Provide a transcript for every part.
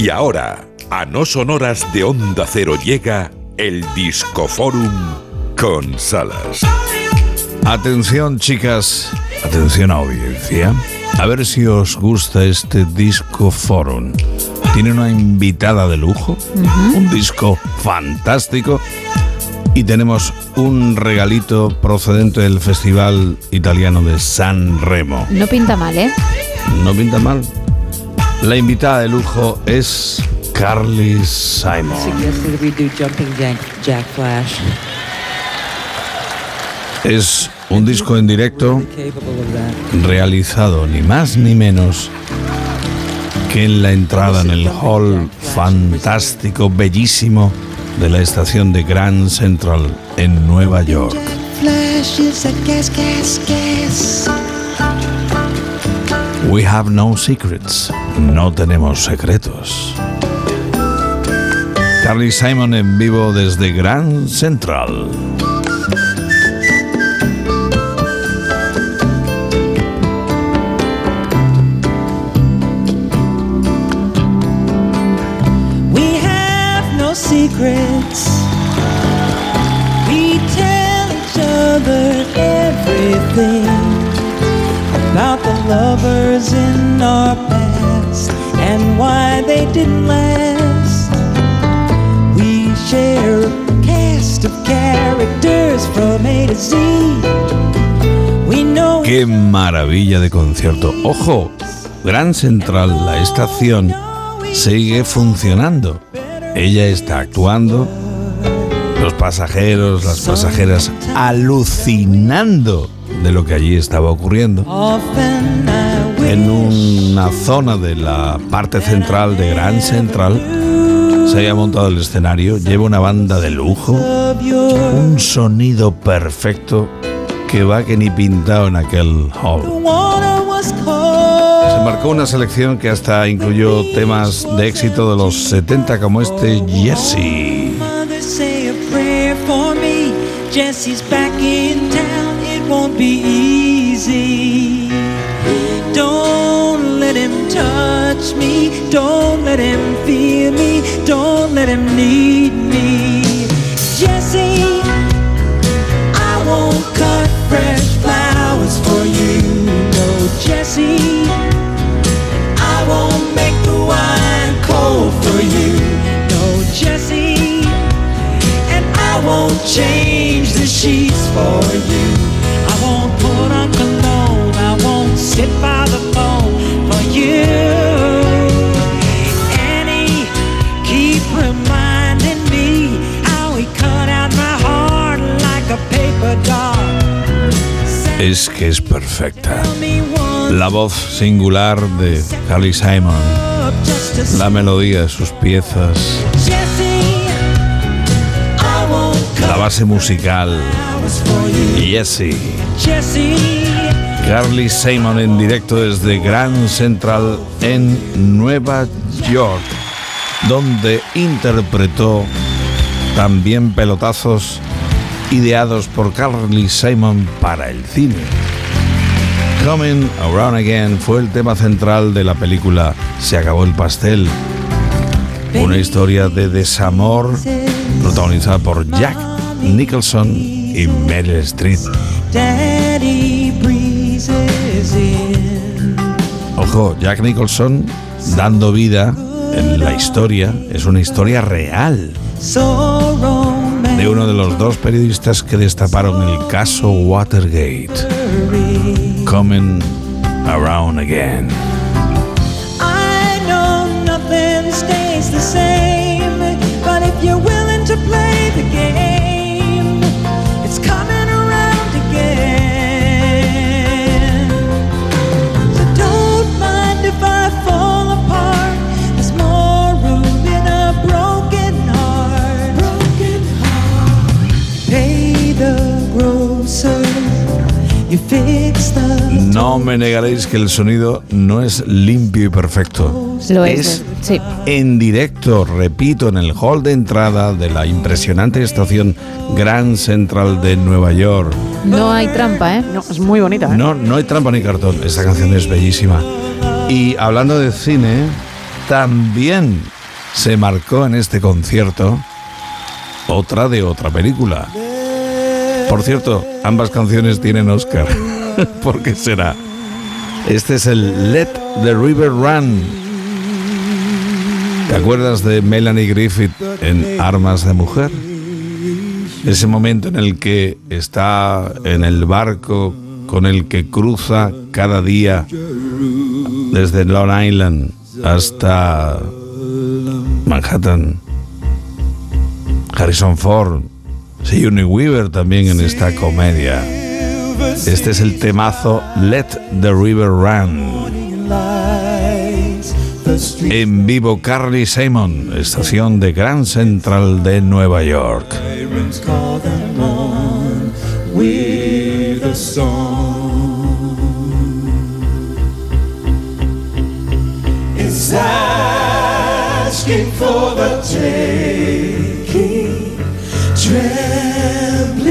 Y ahora, a no sonoras de Onda Cero llega el Discoforum con Salas. Atención chicas, atención audiencia. A ver si os gusta este disco forum. Tiene una invitada de lujo, un disco fantástico y tenemos un regalito procedente del Festival Italiano de San Remo. No pinta mal, ¿eh? No pinta mal. La invitada de lujo es Carly Simon. Suggested we do jumping jack, jack flash. Es un disco en directo realizado ni más ni menos que en la entrada en el hall fantástico, bellísimo de la estación de Grand Central en Nueva York. We have no secrets. No tenemos secretos. Carly Simon en vivo desde Grand Central. We have no secrets. We tell each other everything lovers in our past and why they didn't last. We share a cast of characters from A to Z. We know ¡Qué maravilla de concierto! ¡Ojo! Grand Central, la estación, sigue funcionando. Ella está actuando, los pasajeros, las pasajeras alucinando de lo que allí estaba ocurriendo. En una zona de la parte central de Grand Central se había montado el escenario, lleva una banda de lujo, un sonido perfecto que va que ni pintado en aquel hall. Se marcó una selección que hasta incluyó temas de éxito de los 70 como este Jesse. For me. Jesse's back in town. Won't be easy. Don't let him touch me. Don't let him feel me. Don't let him need me. Jesse, I won't cut fresh flowers for you. No, Jesse. I won't make the wine cold for you. No, Jesse. And I won't change the sheets for you. Es que es perfecta. La voz singular de Carly Simon, la melodía de sus piezas, la base musical. Jesse, Carly Simon en directo desde Grand Central en Nueva York, donde interpretó también pelotazos ideados por Carly Simon para el cine. Coming Around Again fue el tema central de la película Se acabó el pastel, una historia de desamor protagonizada por Jack Nicholson y Meryl Streep. Ojo, Jack Nicholson dando vida en la historia, es una historia real. De uno de los dos periodistas que destaparon el caso Watergate. Coming around again. No me negaréis que el sonido no es limpio y perfecto. Lo es. Sí. en directo, repito, en el hall de entrada de la impresionante estación Grand Central de Nueva York. No hay trampa, ¿eh? No, es muy bonita, ¿eh? No, no hay trampa ni cartón. Esta canción es bellísima. Y hablando de cine, también se marcó en este concierto otra de otra película. Por cierto, ambas canciones tienen Oscar. ¿Por qué será? Este es el Let the River Run. ¿Te acuerdas de Melanie Griffith en Armas de Mujer? Ese momento en el que está en el barco con el que cruza cada día desde Long Island hasta Manhattan. Harrison Ford, Sigourney Weaver también en esta comedia. Este es el temazo Let the River Run. En vivo Carly Simon, estación de Grand Central de Nueva York. It's asking for the trembling,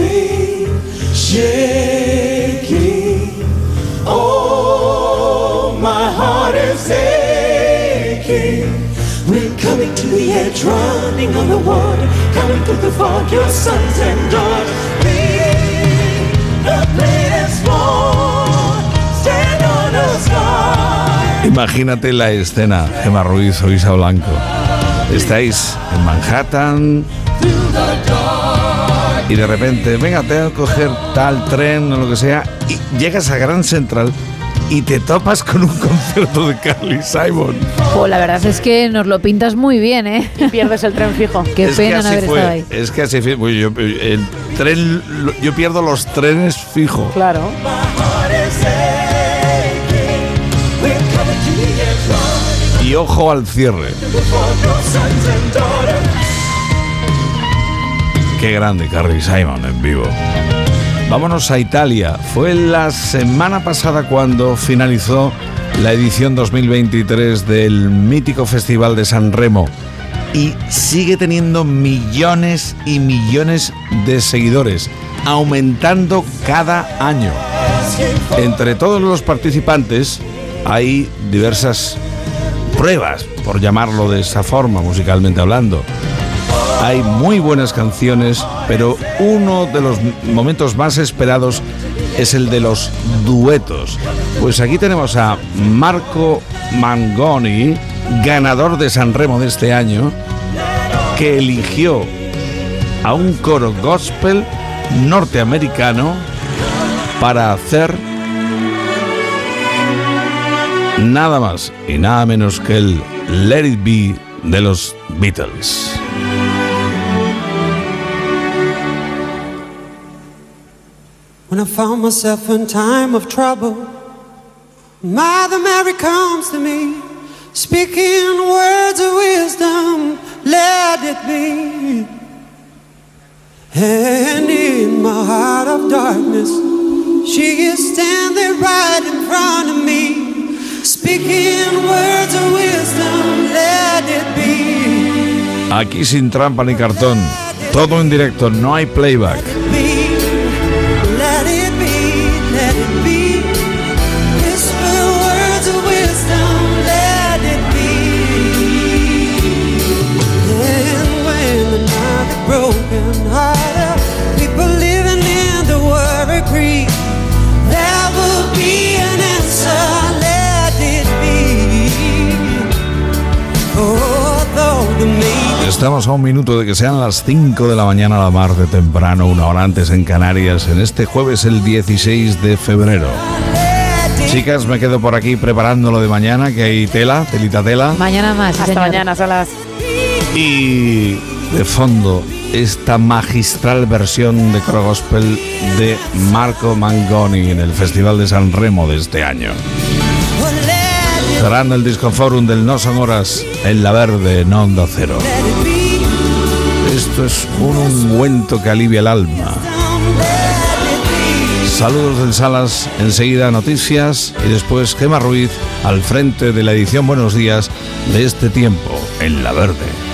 shaking. Oh, my heart is aching. We're coming to the edge, running on the water, coming through the fog, your sons and daughters. The the sky. Imagínate la escena, Gemma Ruiz o Isa Blanco. Estáis en Manhattan y de repente, venga, tengo que coger tal tren o lo que sea, y llegas a Grand Central y te topas con un concierto de Carly Simon. Jo, la verdad es que nos lo pintas muy bien, ¿eh? Y pierdes el tren fijo. Qué es pena no haber fue, estado ahí. Es que así fue. Pues yo, el tren, yo pierdo los trenes fijo. Claro. Y ojo al cierre. Qué grande Carly Simon en vivo. Vámonos a Italia. Fue la semana pasada cuando finalizó la edición 2023 del mítico Festival de San Remo y sigue teniendo millones y millones de seguidores, aumentando cada año. Entre todos los participantes hay diversas pruebas, por llamarlo de esa forma, musicalmente hablando. Hay muy buenas canciones, pero uno de los momentos más esperados es el de los duetos. Pues aquí tenemos a Marco Mangoni, ganador de San Remo de este año, que eligió a un coro gospel norteamericano para hacer nada más y nada menos que el Let It Be de los Beatles. When I found myself in time of trouble, Mother Mary comes to me, speaking words of wisdom, let it be. And in my heart of darkness, she is standing right in front of me, speaking words of wisdom, let it be. Aquí sin trampa ni cartón, todo en directo, no hay playback. Estamos a un minuto de que sean las 5 de la mañana a la mar de temprano, una hora antes en Canarias, en este jueves el 16 de febrero. Chicas, me quedo por aquí preparando lo de mañana, que hay tela, telita tela. Mañana más. Hasta señor. mañana, Salas. Y de fondo, esta magistral versión de coro gospel de Marco Mangoni en el Festival de San Remo de este año. Cerrando el Disco Forum del No Son Horas en La Verde, en Onda Cero. Esto es un ungüento que alivia el alma. Saludos del Salas, enseguida noticias y después Gema Ruiz al frente de la edición Buenos Días de este tiempo en La Verde.